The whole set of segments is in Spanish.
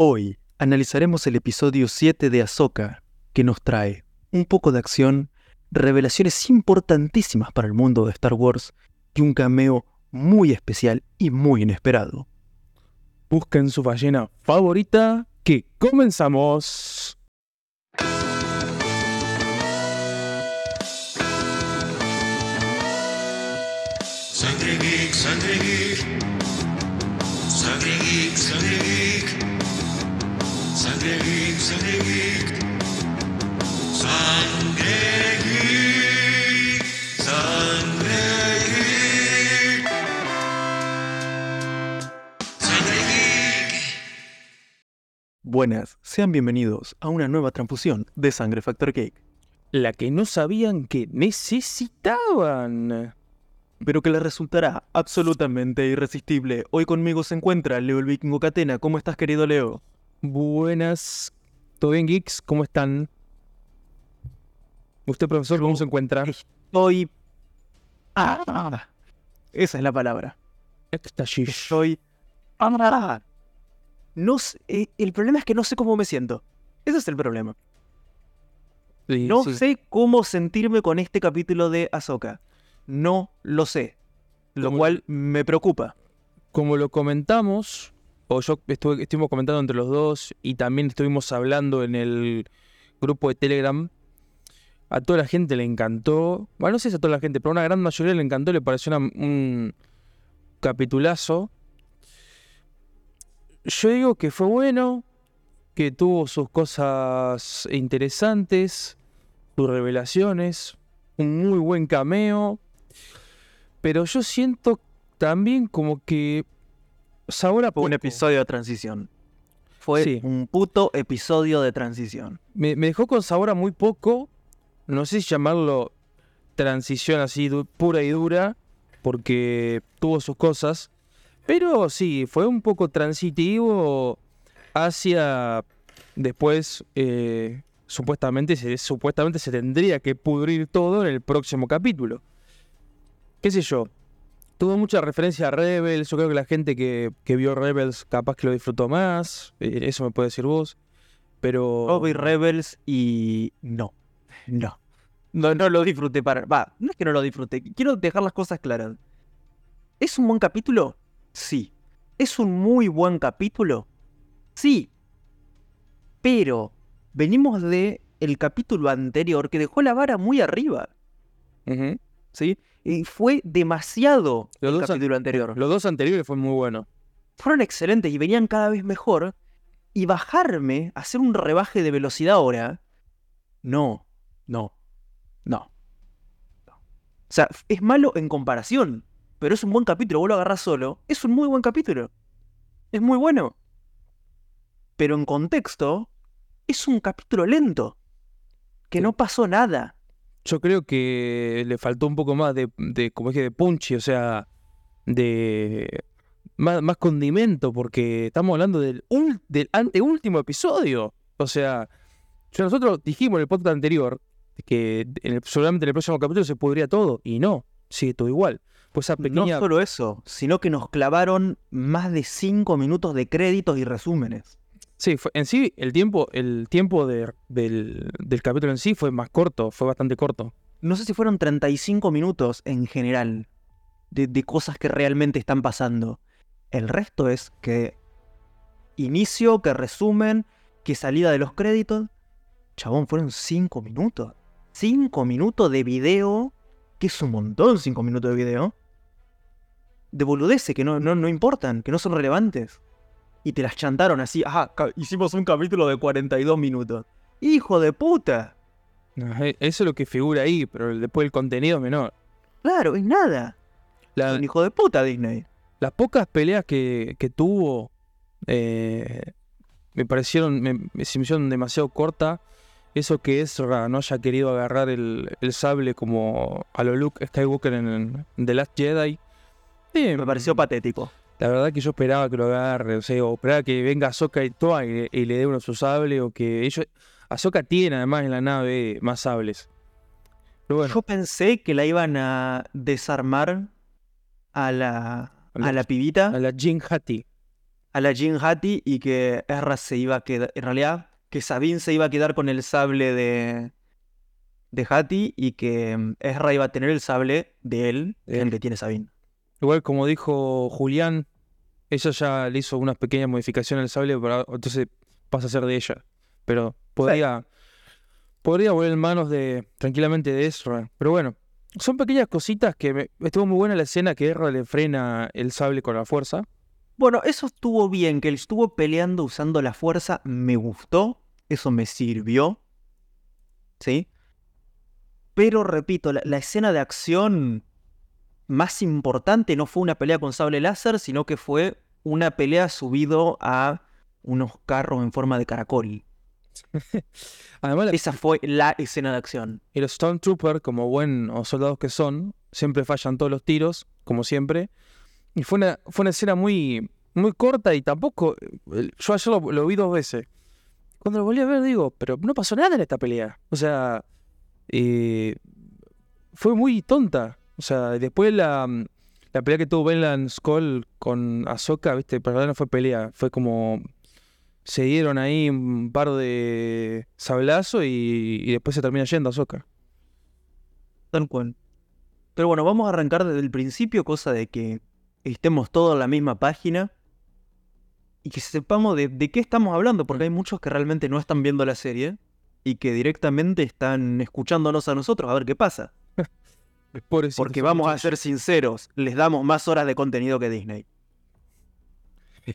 Hoy analizaremos el episodio 7 de Ahsoka, que nos trae un poco de acción, revelaciones importantísimas para el mundo de Star Wars y un cameo muy especial y muy inesperado. Busquen su ballena favorita, que comenzamos. Sangre Sangre Geek, Sangre Geek. Sangre Geek. Sangre Geek. Sangre Geek. Buenas, sean bienvenidos a una nueva transfusión de Sangre Factor Cake, La que no sabían que necesitaban. pero que les resultará absolutamente irresistible. Hoy conmigo se encuentra Leo el Vikingo Catena. ¿Cómo estás, querido Leo? Buenas. ¿Todo bien, geeks? ¿Cómo están? ¿Usted, profesor, cómo se encuentra? Estoy... Ah, esa es la palabra. Éxtasis. Estoy... Ah, no sé- eh, el problema es que no sé cómo me siento. Ese es el problema. Sí, No sí. sé cómo sentirme con este capítulo de Ahsoka. No lo sé. Lo Como- cual me preocupa. Como lo comentamos, o yo estuvimos comentando entre los dos, y también estuvimos hablando en el grupo de Telegram, a toda la gente le encantó, bueno, no sé si a toda la gente, pero a una gran mayoría le encantó, le pareció un capitulazo. Yo digo que fue bueno, que tuvo sus cosas interesantes, sus revelaciones, un muy buen cameo, pero yo siento también como que sabor a Fue un poco. episodio de transición. Fue Sí. un puto episodio de transición. Me, me dejó con sabor a muy poco. No sé si llamarlo transición así pura y dura, porque tuvo sus cosas. Pero sí, fue un poco transitivo hacia después. eh, supuestamente, se, supuestamente se tendría que pudrir todo en el próximo capítulo. ¿Qué sé yo? Tuvo mucha referencia a Rebels. Yo creo que la gente que, que vio Rebels capaz que lo disfrutó más. eh, eso me puede decir vos. Pero. Yo vi Rebels y no. No. No, no lo disfruté para. Va, no es que no lo disfruté. Quiero dejar las cosas claras. ¿Es un buen capítulo? Sí. ¿Es un muy buen capítulo? Sí. Pero venimos de el capítulo anterior que dejó la vara muy arriba. Ujú. ¿Sí? Y fue demasiado Los el dos an- capítulo anterior. Los dos anteriores fue muy bueno. fueron excelentes y venían cada vez mejor. Y bajarme, hacer un rebaje de velocidad ahora, no, no, no. no. O sea, es malo en comparación, pero es un buen capítulo. Vos lo agarrás solo, es un muy buen capítulo. Es muy bueno. Pero en contexto, es un capítulo lento. Que Sí. no pasó nada. Yo creo que le faltó un poco más de, de como dije, de punchy, o sea, de más, más condimento, porque estamos hablando del, ul- del anteúltimo episodio. O sea, yo- nosotros dijimos en el podcast anterior que en el- seguramente en el próximo capítulo se pudría todo, y no, sigue todo igual. Pues esa pequeña... No solo eso, sino que nos clavaron más de 5 minutos de créditos y resúmenes. Sí, fue- en sí el tiempo, el tiempo de- del, del capítulo en sí fue más corto, fue bastante corto. no sé si fueron 35 minutos en general de, de cosas que realmente están pasando. El resto es que inicio, que resumen, que salida de los créditos. Chabón, fueron 5 minutos. 5 minutos de video, que es un montón 5 minutos de video. De boludeces que no, no, no importan, que no son relevantes. Y te las chantaron así, ajá, hicimos un capítulo de 42 minutos. ¡Hijo de puta! Ajá, Eso es lo que figura ahí, pero después el contenido es menor. Claro, es nada. La- Un hijo de puta Disney. las pocas peleas que, que tuvo eh, me parecieron, me, me- se me hicieron demasiado corta. Eso que Ezra no haya querido agarrar el, el sable como a lo Luke Skywalker en, en The Last Jedi. eh, Me pareció patético. La verdad que yo esperaba que lo agarre, o sea, o esperaba que venga Ahsoka y Toa y, y le dé uno su sable, o que ellos... Ahsoka tiene además en la nave más sables. Pero bueno, Yo pensé que la iban a desarmar a la, A la- a la pibita, a la Jin Hati. a la Jin Hati y que Erra se iba a quedar. En realidad, que Sabine se iba a quedar con el sable de. de Hati y que mm, Ezra iba a tener el sable de él, De el él. que tiene Sabine. Igual como dijo Julián, ella ya le hizo unas pequeñas modificaciones al sable, para, entonces pasa a ser de ella. Pero podría, podría volver en manos de tranquilamente de Ezra. Pero bueno, son pequeñas cositas que me- estuvo muy buena la escena que Ezra le frena el sable con la fuerza. Bueno, eso estuvo bien, que él estuvo peleando usando la fuerza, me gustó, eso me sirvió, ¿sí? Pero repito, la, la escena de acción más importante no fue una pelea con sable láser, sino que fue una pelea subido a unos carros en forma de caracol. Además, la- Esa fue la escena de acción. y los Stormtroopers, como buenos soldados que son, siempre fallan todos los tiros, como siempre. Y fue una, fue una escena muy, muy corta y tampoco. eh, Yo ayer lo, lo vi dos veces. Cuando lo volví a ver, digo, pero no pasó nada en esta pelea. O sea, eh, fue muy tonta. O sea, después la, mm, la pelea que tuvo Benland Skull con Ahsoka, viste, para verdad no fue pelea. Fue como. Se dieron ahí un par de sablazos y, y después se termina yendo Ahsoka. Tal cual. Pero bueno, vamos a arrancar desde el principio, cosa de que estemos todos en la misma página y que sepamos de, de qué estamos hablando, porque hay muchos que realmente no están viendo la serie y que directamente están escuchándonos a nosotros a ver qué pasa. Porque vamos a ser sinceros, les damos más horas de contenido que Disney.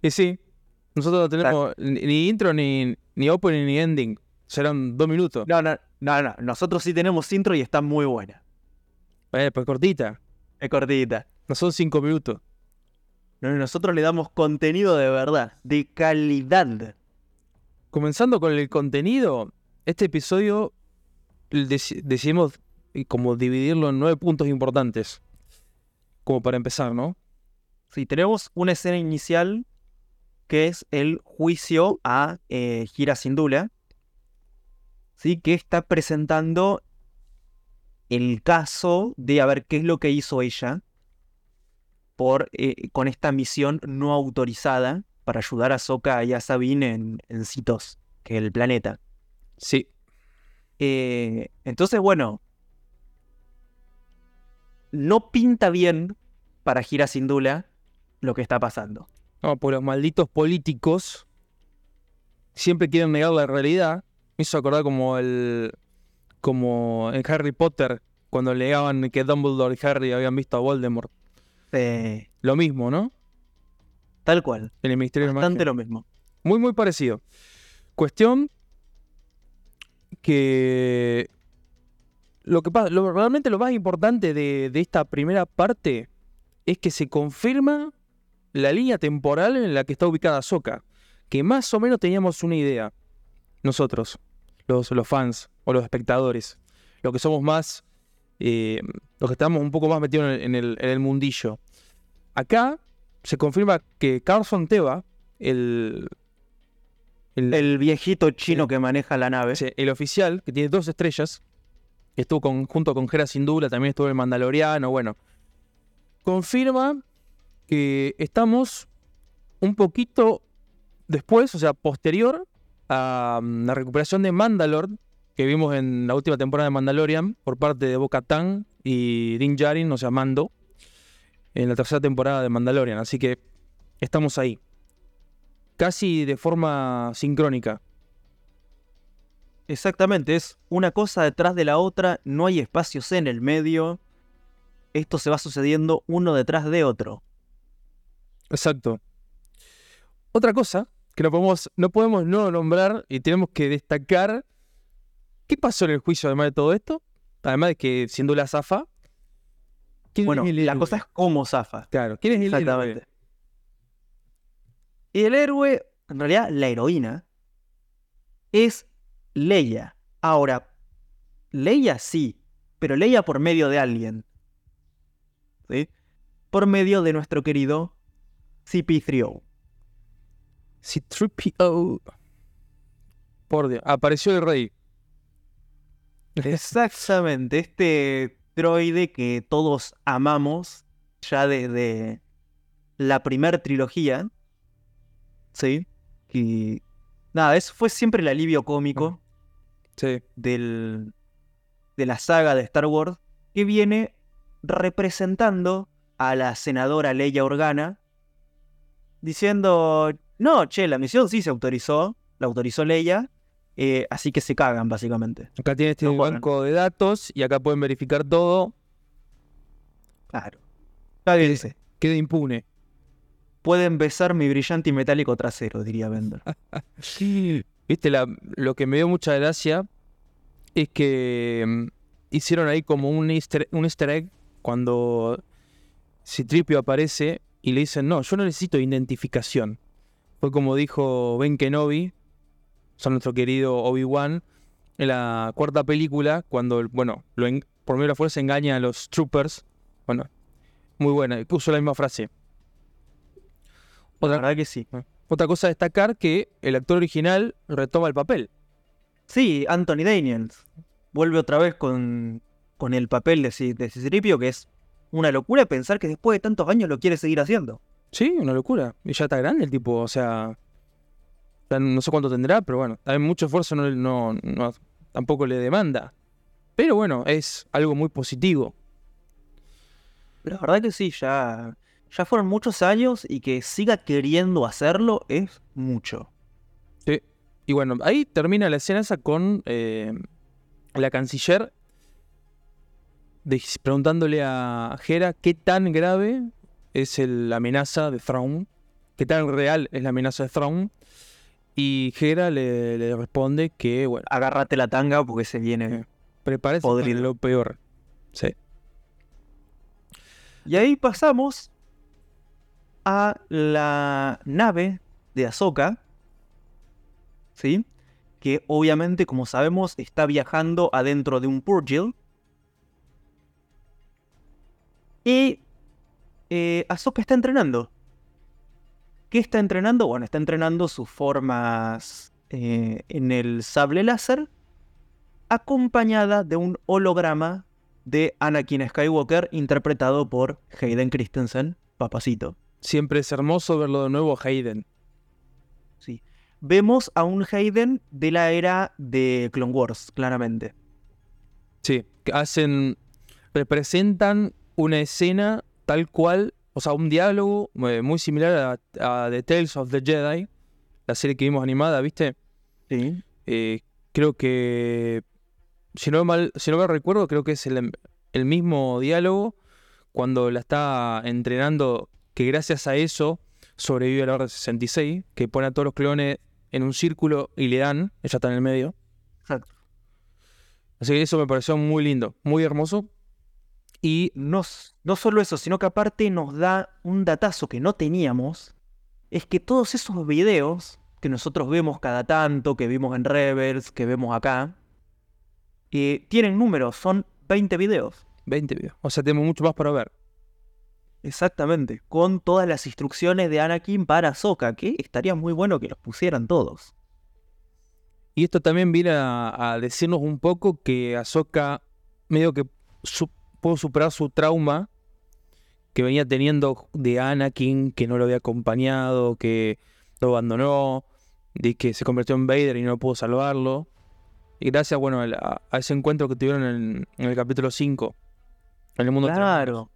Y sí, nosotros no tenemos ni, ni intro, ni, ni opening, ni ending. Serán dos minutos. No, no, no, no, nosotros sí tenemos intro y está muy buena. Eh, pues cortita. Es cortita. No son cinco minutos. No, Nosotros le damos contenido de verdad, de calidad. Comenzando con el contenido, este episodio deci- decidimos eh, como dividirlo en nueve puntos importantes. Como para empezar, ¿no? Sí, tenemos una escena inicial que es el juicio a eh, Gira Sindula, ¿sí? que está presentando el caso de a ver qué es lo que hizo ella por, eh, con esta misión no autorizada para ayudar a Sokka y a Sabine en, en Citos, que es el planeta. Sí. Eh, entonces, bueno, no pinta bien para Gira Sindula lo que está pasando. No, pues los malditos políticos siempre quieren negar la realidad. Me hizo acordar como el. como en Harry Potter, cuando legaban que Dumbledore y Harry habían visto a Voldemort. Eh, Lo mismo, ¿no? tal cual. En el Ministerio Bastante lo mismo. Muy, muy parecido. Cuestión que. Lo que pasa, lo, realmente lo más importante de, de esta primera parte es que se confirma la línea temporal en la que está ubicada Soka. Que más o menos teníamos una idea. Nosotros, los, los fans o los espectadores. Los que somos más. eh, los que estamos un poco más metidos en el, en mundillo. Acá se confirma que Carson Teva, el, el, El viejito chino que maneja la nave. El oficial, que tiene dos estrellas, estuvo junto con Hera Syndulla, también estuvo el Mandaloriano, bueno, confirma que estamos un poquito después, o sea, posterior a mm, la recuperación de Mandalore, que vimos en la última temporada de Mandalorian por parte de Bo-Katan y Din Djarin, o sea, Mando, en la tercera temporada de Mandalorian. Así que estamos ahí. Casi de forma sincrónica. Exactamente, es una cosa detrás de la otra, no hay espacios en el medio. Esto se va sucediendo uno detrás de otro. Exacto. Otra cosa que no podemos, no podemos no nombrar y tenemos que destacar. ¿Qué pasó en el juicio además de todo esto? Además de que siendo la zafa. ¿quién Bueno, es la cosa es cómo zafa. Claro, ¿quién es el héroe? Exactamente. Y el héroe, en realidad la heroína, es Leia. Ahora, Leia sí, pero Leia por medio de alguien. ¿Sí? Por medio de nuestro querido CP3O. C-3PO. Por Dios, apareció el rey. Exactamente, este droide que todos amamos ya desde la primera trilogía. ¿sí? Y nada, eso fue siempre el alivio cómico Sí. del, de la saga de Star Wars que viene representando a la senadora Leia Organa diciendo, no, che, la misión sí se autorizó, la autorizó Leia, eh, así que se cagan básicamente. Acá tiene este No banco de datos y acá pueden verificar todo. Claro. Cáguense. Queda impune. Pueden besar mi brillante y metálico trasero, diría Bender. Viste, la- lo que me dio mucha gracia es que mm, hicieron ahí como un easter, un easter egg cuando Citripio aparece y le dicen, no, yo no necesito identificación. Fue como dijo Ben Kenobi, son nuestro querido Obi-Wan, en la cuarta película, cuando, bueno, lo en- por medio de la fuerza engaña a los troopers. Bueno, muy buena, puso la misma frase. La Otra, verdad que sí. Otra cosa a destacar que el actor original retoma el papel. Sí, Anthony Daniels. Vuelve otra vez con, con el papel de, Ci- de que es una locura pensar que después de tantos años lo quiere seguir haciendo. Sí, una locura. Y ya está grande el tipo, o sea. No sé cuánto tendrá, pero bueno, hay mucho esfuerzo no, no, no- tampoco le demanda. Pero bueno, es algo muy positivo. La verdad que sí, ya, ya fueron muchos años y que siga queriendo hacerlo es mucho. Sí. Y bueno, ahí termina la escena esa con eh, la canciller de- preguntándole a Hera qué tan grave es el- la amenaza de Thrawn, qué tan real es la amenaza de Thrawn. Y Hera le, le responde que, bueno, Agárrate la tanga porque se viene. prepárese para Podrido. lo peor. Sí. Y ahí pasamos a la nave de Ahsoka. ¿Sí? Que obviamente, como sabemos, está viajando adentro de un Purgil. Y eh, Ahsoka está entrenando. ¿Qué está entrenando? Bueno, está entrenando sus formas eh, en el sable láser, acompañada de un holograma de Anakin Skywalker, interpretado por Hayden Christensen, papacito. Siempre es hermoso verlo de nuevo a Hayden. Sí. Vemos a un Hayden de la era de Clone Wars, claramente. Sí, hacen, representan una escena tal cual, o sea, un diálogo eh, muy similar a, a The Tales of the Jedi, la serie que vimos animada, ¿viste? Sí. Eh, creo que, si no, mal, si no me recuerdo, creo que es el, el mismo diálogo cuando la está entrenando, que gracias a eso sobrevive a la Orden 66, que pone a todos los clones en un círculo y le dan, ella está en el medio. Exacto. Así que eso me pareció muy lindo, muy hermoso. Y No, s- no solo eso, sino que aparte nos da un datazo que no teníamos. Es que todos esos videos que nosotros vemos cada tanto, que vimos en Rebels, que vemos acá, eh, tienen números, son 20 videos. 20 videos. O sea, tenemos mucho más para ver. Exactamente, con todas las instrucciones de Anakin para Ahsoka, que estaría muy bueno que los pusieran todos. Y esto también viene a, a decirnos un poco que Ahsoka medio que su- pudo superar su trauma que venía teniendo de Anakin, que no lo había acompañado, que lo abandonó, de que se convirtió en Vader y no pudo salvarlo. Y gracias, bueno, a, a ese encuentro que tuvieron en, en el capítulo 5, en el mundo Claro.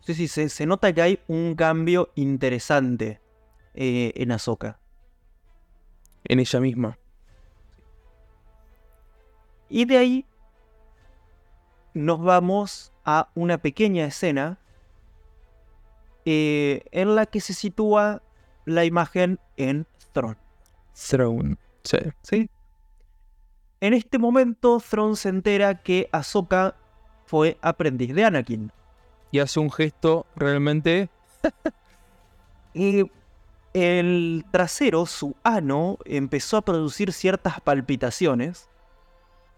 Sí, sí, se, se nota que hay un cambio interesante eh, en Ahsoka. en ella misma. Y de ahí nos vamos a una pequeña escena eh, en la que se sitúa la imagen en Thrawn. Throne. Sí. ¿sí? En este momento, Thrawn se entera que Ahsoka fue aprendiz de Anakin. Y hace un gesto realmente Y el trasero, su ano, empezó a producir ciertas palpitaciones.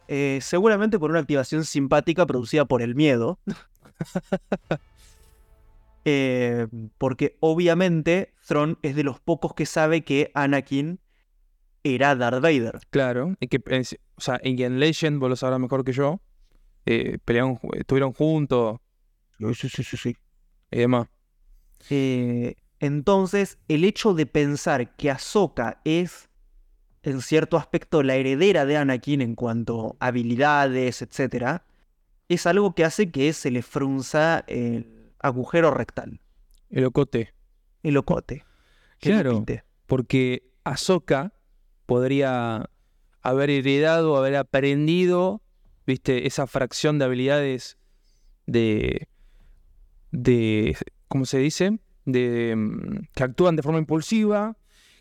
eh, seguramente por una activación simpática producida por el miedo. Eh, porque obviamente Thrawn es de los pocos que sabe que Anakin era Darth Vader. Claro, y que, eh, o sea, en en Legend, vos lo sabrás mejor que yo, eh, pelearon, estuvieron juntos Sí, sí, sí, sí. y demás. Eh, Entonces, el hecho de pensar que Ahsoka es, en cierto aspecto, la heredera de Anakin en cuanto a habilidades, etc., es algo que hace que se le frunza el agujero rectal, El ocote. el ocote. Claro. Porque Ahsoka podría haber heredado, haber aprendido, viste, esa fracción de habilidades de. De. ¿cómo se dice? De. mm, que actúan de forma impulsiva,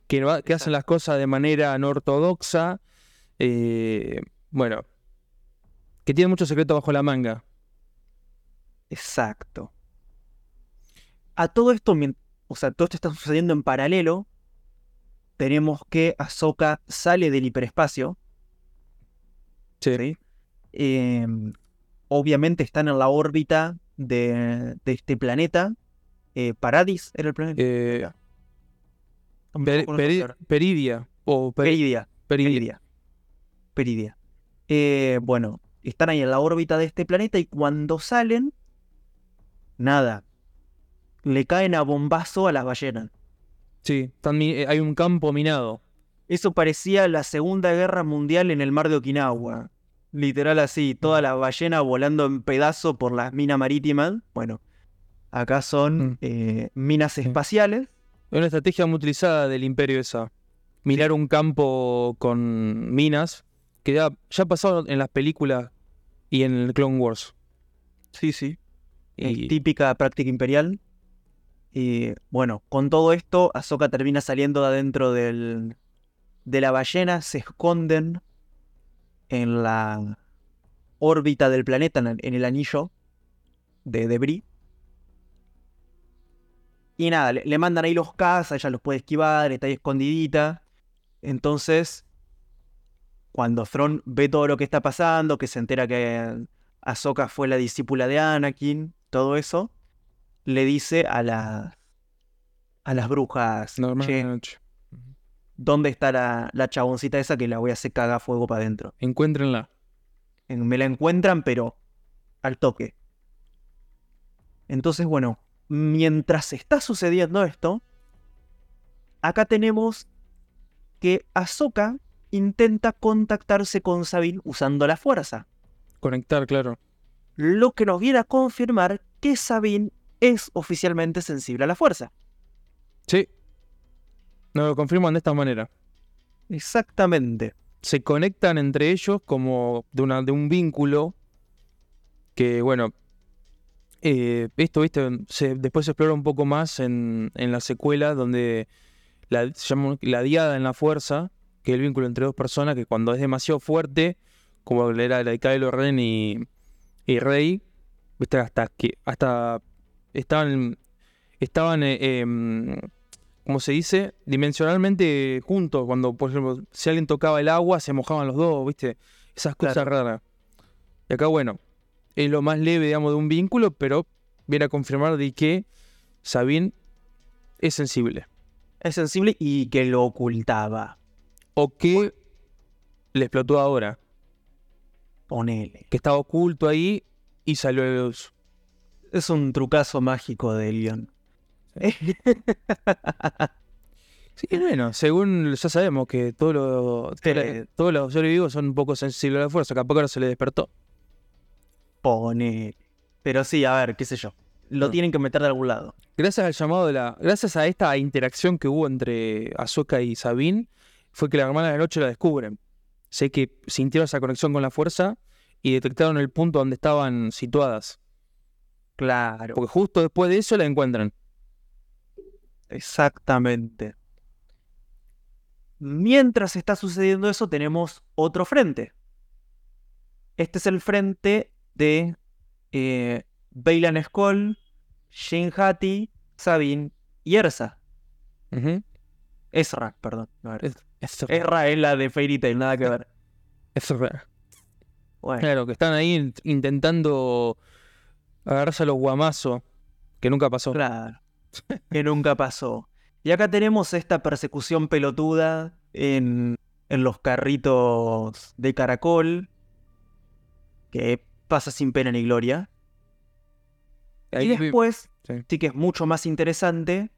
que, no- que hacen las cosas de manera no ortodoxa. eh, bueno. Que tienen mucho secreto bajo la manga. Exacto. A todo esto, o sea, todo esto está sucediendo en paralelo. Tenemos que Ahsoka sale del hiperespacio. Sí. ¿sí? Em, obviamente están en la órbita de, de este planeta. Eh, Paradis era el planeta. Eh, Per-. Peridia. O per- Peridia. Peridia. Peridia. Peridia. Eh, bueno, están ahí en la órbita de este planeta y cuando salen, nada. Le caen a bombazo a las ballenas. Sí, eh, hay un campo minado. Eso parecía la Segunda Guerra Mundial en el mar de Okinawa. Literal así, todas las ballenas volando en pedazos por las minas marítimas. Bueno, acá son Mm. eh, minas espaciales. Es una estrategia muy utilizada del imperio esa. Mirar un campo con minas, que ya, ya ha pasado en las películas y en el Clone Wars. Sí, sí. Es Y, típica práctica imperial. Y bueno, con todo esto, Ahsoka termina saliendo de adentro del, de la ballena, se esconden en la órbita del planeta, en el, anillo de debris. Y nada, le, le mandan ahí los cazas, ella los puede esquivar, está ahí escondidita. Entonces, cuando Thrawn ve todo lo que está pasando, que se entera que Ahsoka fue la discípula de Anakin, todo eso, le dice a las a las brujas, normal "Che, la. ¿Dónde está la, la chaboncita esa que la voy a hacer cagar fuego para adentro? Encuéntrenla. En- Me la encuentran, pero al toque. Entonces, bueno, mientras está sucediendo esto, acá tenemos que Ahsoka intenta contactarse con Sabine usando la fuerza. Conectar, claro. lo que nos viene a confirmar que Sabine es oficialmente sensible a la fuerza. Sí. Nos lo confirman de esta manera. Exactamente. Se conectan entre ellos como de, una, de un vínculo que, bueno, eh, esto, viste, se- después se explora un poco más en, en la secuela donde la, se llama la diada en la fuerza, que es el vínculo entre dos personas que cuando es demasiado fuerte, como era la de Kylo Ren y, y Rey, viste, hasta que hasta estaban estaban eh, em, ¿cómo se dice? dimensionalmente juntos, cuando por ejemplo, si alguien tocaba el agua, se mojaban los dos, viste, esas cosas Claro. raras. Y acá bueno, es lo más leve, digamos, de un vínculo, pero viene a confirmar de que Sabine es sensible. Es sensible y que lo ocultaba. O que le explotó ahora, Ponele. que estaba oculto ahí y salió a la luz. Es un trucazo mágico de guion. Sí, bueno, según ya sabemos que todos los, Sí. todos los seres vivos son un poco sensibles a la fuerza, capaz que ahora se le despertó. Ponele. Pero sí, a ver, qué sé yo. Lo Mm. tienen que meter de algún lado. Gracias al llamado de la. Gracias a esta interacción que hubo entre Ahsoka y Sabine, fue que la hermana de la noche la descubren. Sé que sintieron esa conexión con la fuerza y detectaron el punto donde estaban situadas. Claro. Porque justo después de eso la encuentran. Exactamente. Mientras está sucediendo eso, tenemos otro frente. Este es el frente de eh, Bailan Skoll, Shin Hati, Sabine y Ersa. Ujú. Ezra, perdón. no. Es- es- Ezra es la de Fairy Tail, nada que ver. es raro. Bueno, Claro, que están ahí int- intentando agarrarse a los guamazos, que nunca pasó. claro. Que nunca pasó. Y acá tenemos esta persecución pelotuda en, en los carritos de caracol. Que pasa sin pena ni gloria. Ahí y después, sí. sí que es mucho más interesante,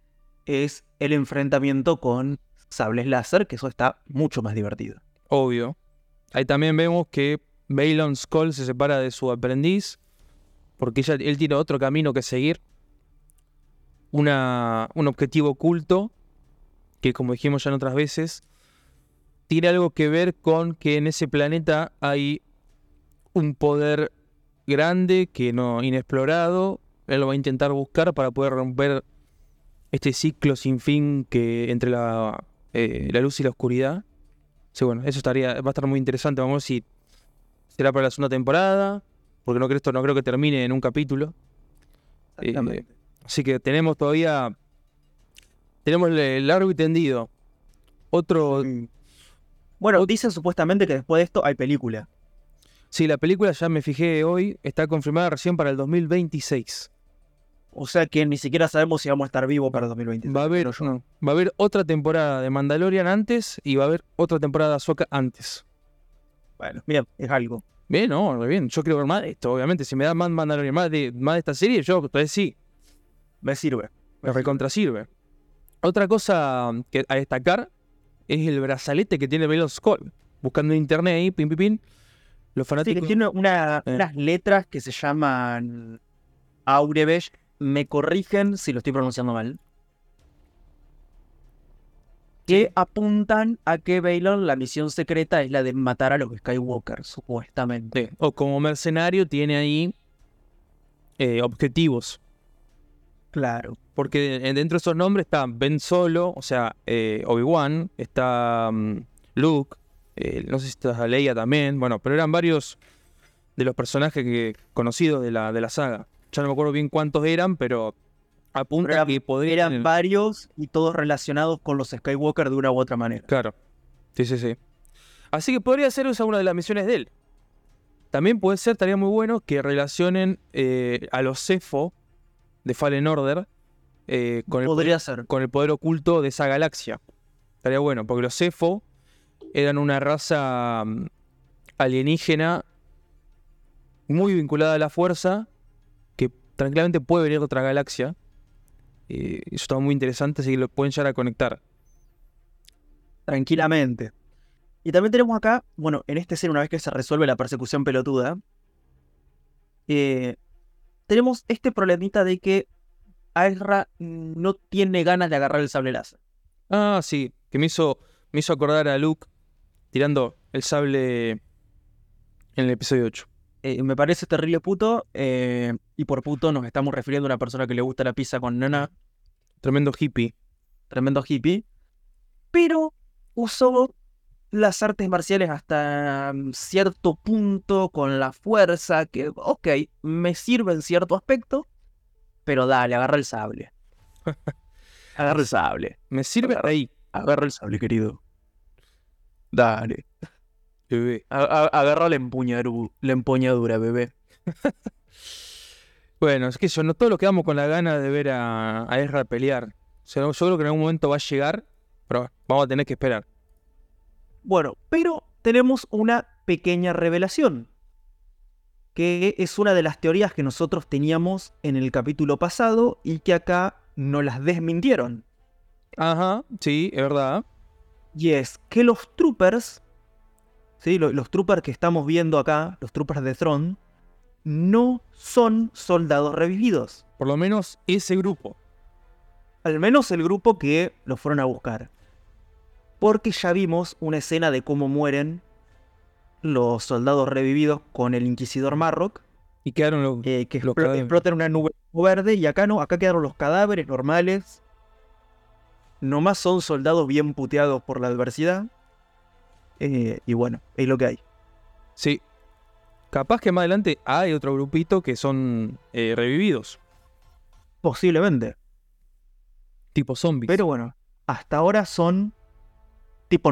es el enfrentamiento con sables láser, que eso está mucho más divertido. Obvio. Ahí también vemos que Balon Skull se separa de su aprendiz. Porque ella- él tiene otro camino que seguir. Una, un objetivo oculto. Que como dijimos ya en otras veces. Tiene algo que ver con que en ese planeta hay un poder grande que no inexplorado. Él lo va a intentar buscar para poder romper este ciclo sin fin que entre la, eh, la luz y la oscuridad. Sí, bueno, eso estaría, va a estar muy interesante. Vamos a ver si será para la segunda temporada. Porque no creo, esto no creo que termine en un capítulo. Exactamente. Así que tenemos todavía. Tenemos el largo y tendido. Otro. Mm. Bueno, dicen supuestamente que después de esto hay película. Sí, la película ya me fijé hoy. Está confirmada recién para el 2026. O sea que ni siquiera sabemos si vamos a estar vivos para 2020. Va a haber, no, va a haber otra temporada de Mandalorian antes y va a haber otra temporada de Ahsoka antes. Bueno, bien, es algo. Bien, no, bien. Yo quiero ver más de esto, obviamente. Si me da más Mandalorian, más de, más de esta serie, yo entonces sí, Me sirve. me recontra sirve. Otra cosa que a destacar es el brazalete que tiene Velos Skull. Buscando en internet ahí, pim, pim, pim. Los fanáticos. tiene una- Eh. unas letras que se llaman Aurebesh. Me corrigen si lo estoy pronunciando mal. Que apuntan a que Baylor, la misión secreta es la de matar a los Skywalker, supuestamente. Sí, O como mercenario tiene ahí eh, objetivos. Claro. Porque de- dentro de esos nombres está Ben Solo, o sea, eh, Obi-Wan, está mm, Luke, eh, no sé si está Leia también, bueno, pero eran varios de los personajes que, conocidos de la, de la saga. Ya no me acuerdo bien cuántos eran, pero apunta Pero eran- que podrían... Eran varios y todos relacionados con los Skywalker de una u otra manera. Claro, sí, sí, sí. Así que podría ser esa una de las misiones de él. También puede ser, estaría muy bueno que relacionen eh, a los Cefo de Fallen Order eh, con el Podría ser. con el poder oculto de esa galaxia. Estaría bueno, porque los Cefo eran una raza mm, alienígena muy vinculada a la fuerza, que tranquilamente puede venir de otra galaxia. Eh, eso está muy interesante, así que lo pueden llegar a conectar. Tranquilamente. Y también tenemos acá, bueno, en este escena, una vez que se resuelve la persecución pelotuda, eh, tenemos este problemita de que Ezra no tiene ganas de agarrar el sable láser. Ah, sí, que me hizo, me hizo acordar a Luke tirando el sable en el episodio 8. Eh, me parece terrible puto, eh, y por puto nos estamos refiriendo a una persona que le gusta la pizza con nana, Tremendo hippie. tremendo hippie, pero usó las artes marciales hasta mm, cierto punto con la fuerza, que, ok, me sirve en cierto aspecto, pero dale, agarra el sable. agarra el sable. Me sirve Agarra. ahí, Agarra el sable, querido. Dale. bebé. A- a- agarra la empuñadura, la empuñadura, bebé. Bueno, es que yo no todos lo quedamos con la gana de ver a, a Ezra pelear. O sea, yo creo que en algún momento va a llegar, pero vamos a tener que esperar. Bueno, pero tenemos una pequeña revelación, que es una de las teorías que nosotros teníamos en el capítulo pasado y que acá no las desmintieron. Ajá, sí, es verdad. Y es que los troopers, ¿sí? lo- los troopers que estamos viendo acá, los troopers de Throne, no son soldados revividos. Por lo menos ese grupo. Al menos el grupo que los fueron a buscar. Porque ya vimos una escena de cómo mueren los soldados revividos con el Inquisidor Marrock, Y quedaron los... eh, que Los explotan una nube verde, y acá no, acá quedaron los cadáveres normales. Nomás son soldados bien puteados por la adversidad. Eh, y bueno, es lo que hay. Sí. Capaz que más adelante hay otro grupito que son eh, revividos, Posiblemente. tipo zombies. Pero bueno, hasta ahora son tipo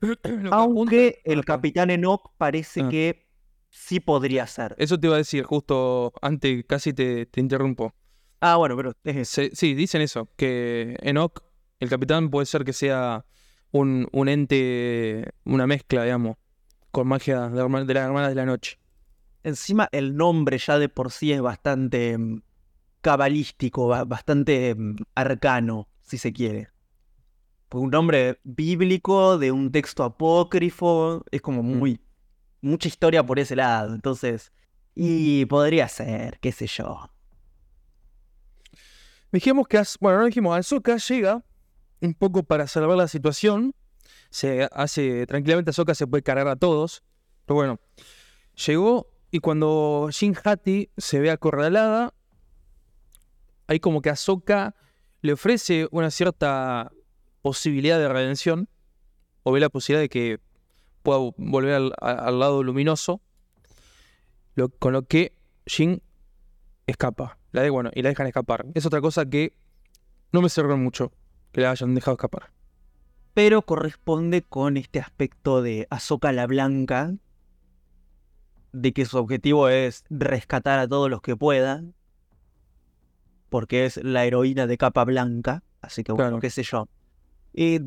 que Aunque el capitán Enoch parece Ah. que sí podría ser. Eso te iba a decir justo antes, casi te, te interrumpo. Ah, bueno, pero es eso. Se- sí, dicen eso, que Enoch, el capitán, puede ser que sea un, un ente, una mezcla, digamos, con magia de, las hermanas de la noche. Encima el nombre ya de por sí es bastante mm, cabalístico, ba- bastante mm, arcano, si se quiere. Porque un nombre bíblico de un texto apócrifo es como muy. mucha historia por ese lado. Entonces. Y podría ser, qué sé yo. Dijimos que, bueno, no dijimos, Ahsoka llega un poco para salvar la situación. Se hace, tranquilamente Ahsoka se puede cargar a todos. Pero bueno, llegó y cuando Shin Hati se ve acorralada, hay como que Ahsoka le ofrece una cierta posibilidad de redención. O ve la posibilidad de que pueda volver al, lado luminoso. Lo- con lo que Shin escapa. La de, bueno, y la dejan escapar. Es otra cosa que no me cerró mucho que la hayan dejado escapar. Pero corresponde con este aspecto de Ahsoka la Blanca. De que su objetivo es rescatar a todos los que puedan. Porque es la heroína de capa blanca. Así que bueno, Claro. qué sé yo. Eh,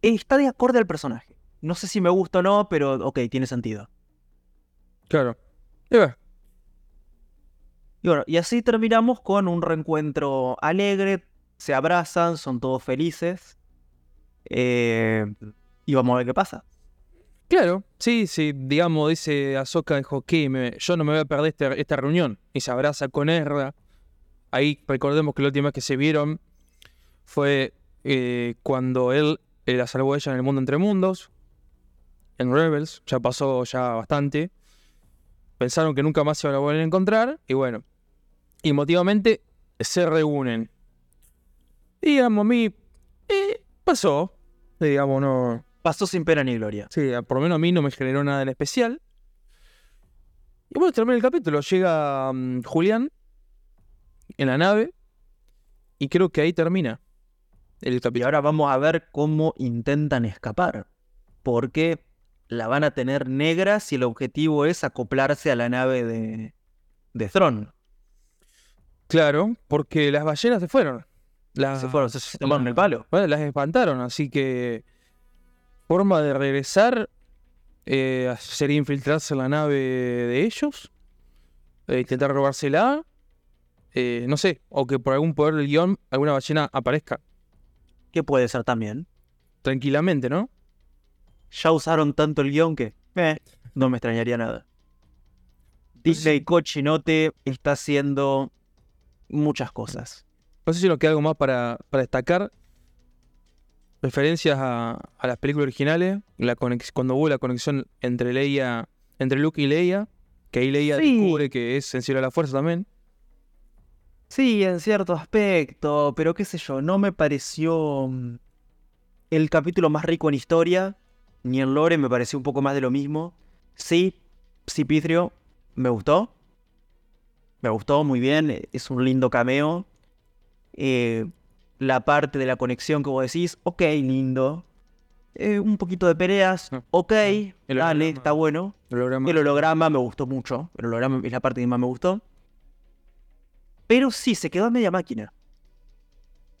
está de acorde al personaje. No sé si me gusta o no, pero ok, tiene sentido. Claro. Y va. Y bueno, y así terminamos con un reencuentro alegre. Se abrazan, son todos felices. Eh, y vamos a ver qué pasa. Claro, sí, sí, digamos, dice Ahsoka, dijo, que me- yo no me voy a perder este- esta reunión. Y se abraza con Erra. Ahí recordemos que la última vez que se vieron fue eh, cuando él la salvó ella en el mundo entre mundos. En Rebels, ya pasó ya bastante. Pensaron que nunca más se iban a volver a encontrar. Y bueno, emotivamente se reúnen. Y digamos, a mí eh, pasó. Digamos, no, Pasó sin pena ni gloria. Sí, por lo menos a mí no me generó nada en especial. Y bueno, termina el capítulo. Llega mm, Julián en la nave. Y creo que ahí termina el Y ahora vamos a ver cómo intentan escapar. Porque la van a tener negra si el objetivo es acoplarse a la nave de, de Thron. Claro, porque las ballenas se fueron. Las, Se fueron, se, tomaron el palo. Bueno, las espantaron, así que. Forma de regresar eh, sería infiltrarse en la nave de ellos. e intentar robársela. eh, no sé, o que por algún poder del guion alguna ballena aparezca. Que puede ser también. Tranquilamente, ¿no? Ya usaron tanto el guion que eh, no me extrañaría nada. Disney Cochinote está haciendo muchas cosas. No sé si nos queda algo más para, para destacar. Referencias a, a las películas originales. La conex- cuando hubo la conexión entre Leia, entre Luke y Leia. Que ahí Leia Sí. descubre que es sensible a la fuerza también. Sí, en cierto aspecto, pero qué sé yo, no me pareció mm, el capítulo más rico en historia, ni en lore, me pareció un poco más de lo mismo. Sí, Cipitrio, me gustó. Me gustó muy bien, eh, es un lindo cameo. Eh, la parte de la conexión que vos decís, ok, lindo. Eh, un poquito de peleas, Ah, ok, El dale, está bueno. El holograma. El holograma me gustó mucho. El holograma es la parte que más me gustó. Pero sí, se quedó a media máquina.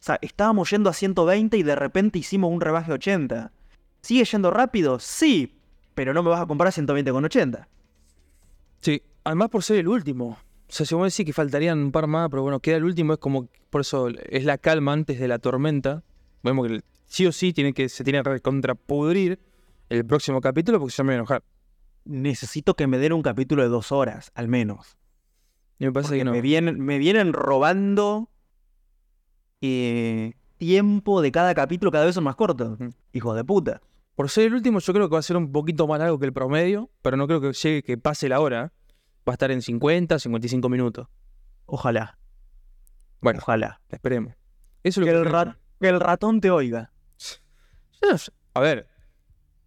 O sea, estábamos yendo a 120 y de repente hicimos un rebaje a 80. ¿Sigue yendo rápido? Sí. Pero no me vas a comprar 120 con 80. Sí, además por ser el último. O sea, si vos decís que faltarían un par más, pero bueno, queda el último, es como, por eso es la calma antes de la tormenta. Vemos que sí o sí tiene que, se tiene que contrapudrir el próximo capítulo porque se me voy a enojar. Necesito que me den un capítulo de dos horas, al menos. Me parece Porque que no. me, vienen, me vienen robando eh, tiempo de cada capítulo, cada vez son más cortos. Ujú. Hijo de puta. Por ser el último, yo creo que va a ser un poquito más largo que el promedio, pero no creo que llegue que pase la hora. Va a estar en 50, 55 minutos. Ojalá, Bueno, ojalá. esperemos. Eso es lo Que el, que ra- que el ratón te oiga. A ver,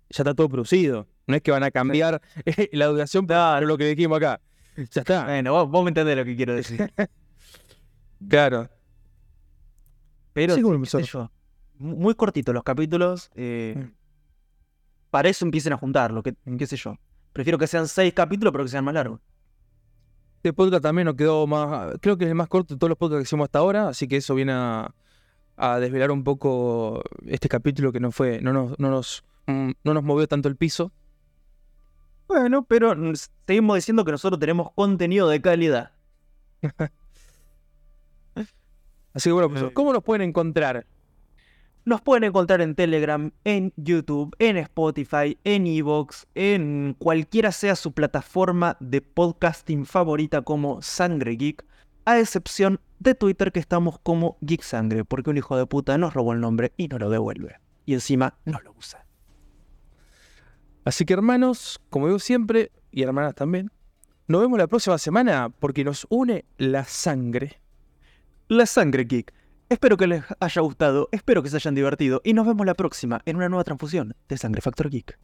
ya está todo producido. No es que van a cambiar la duración por lo que dijimos acá. Ya está. Bueno, vos, vos me entendés lo que quiero decir. Claro. Pero Sí, qué sé yo, mu- muy cortitos los capítulos. eh, Mm. Para eso empiecen a juntarlo, que, qué sé yo. Prefiero que sean seis capítulos, pero que sean más largos. Este podcast también nos quedó más. Creo que es el más corto de todos los podcasts que hicimos hasta ahora, así que eso viene a, a desvelar un poco este capítulo que no fue. No nos, no nos, mm, no nos movió tanto el piso. Bueno, pero seguimos diciendo que nosotros tenemos contenido de calidad. Así que bueno, profesor, ¿cómo nos pueden encontrar? Nos pueden encontrar en Telegram, en YouTube, en Spotify, en Evox, en cualquiera sea su plataforma de podcasting favorita como Sangre Geek, a excepción de Twitter que estamos como Geek Sangre, porque un hijo de puta nos robó el nombre y no lo devuelve. Y encima no lo usa. Así que hermanos, como digo siempre, y hermanas también, nos vemos la próxima semana porque nos une la sangre. La Sangre Geek. Espero que les haya gustado, espero que se hayan divertido y nos vemos la próxima en una nueva transfusión de Sangre Factor Geek.